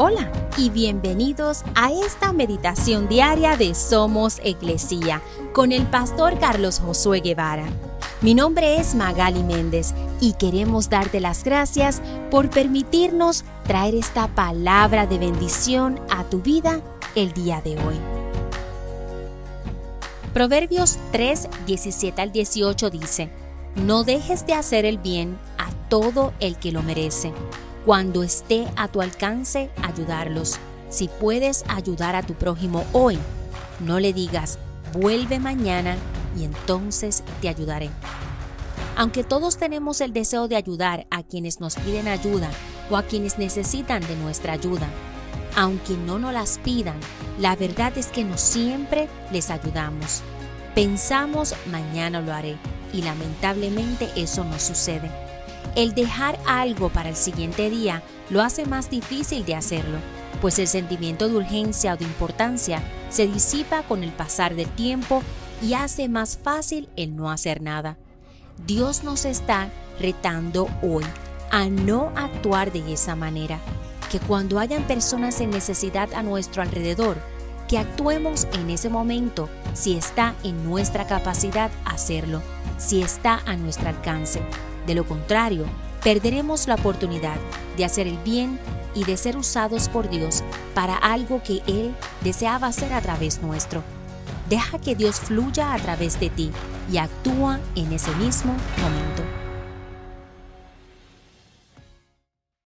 Hola y bienvenidos a esta meditación diaria de Somos Iglesia con el pastor Carlos Josué Guevara. Mi nombre es Magali Méndez y queremos darte las gracias por permitirnos traer esta palabra de bendición a tu vida el día de hoy. Proverbios 3, 17 al 18 dice, No dejes de hacer el bien a todo el que lo merece cuando esté a tu alcance ayudarlos. Si puedes ayudar a tu prójimo hoy, no le digas, vuelve mañana y entonces te ayudaré. Aunque todos tenemos el deseo de ayudar a quienes nos piden ayuda o a quienes necesitan de nuestra ayuda, aunque no nos las pidan, la verdad es que no siempre les ayudamos. Pensamos mañana lo haré y lamentablemente eso no sucede. El dejar algo para el siguiente día lo hace más difícil de hacerlo, pues el sentimiento de urgencia o de importancia se disipa con el pasar del tiempo y hace más fácil el no hacer nada. Dios nos está retando hoy a no actuar de esa manera, que cuando hayan personas en necesidad a nuestro alrededor, que actuemos en ese momento si está en nuestra capacidad hacerlo, si está a nuestro alcance. De lo contrario, perderemos la oportunidad de hacer el bien y de ser usados por Dios para algo que Él deseaba hacer a través nuestro. Deja que Dios fluya a través de ti y actúa en ese mismo momento.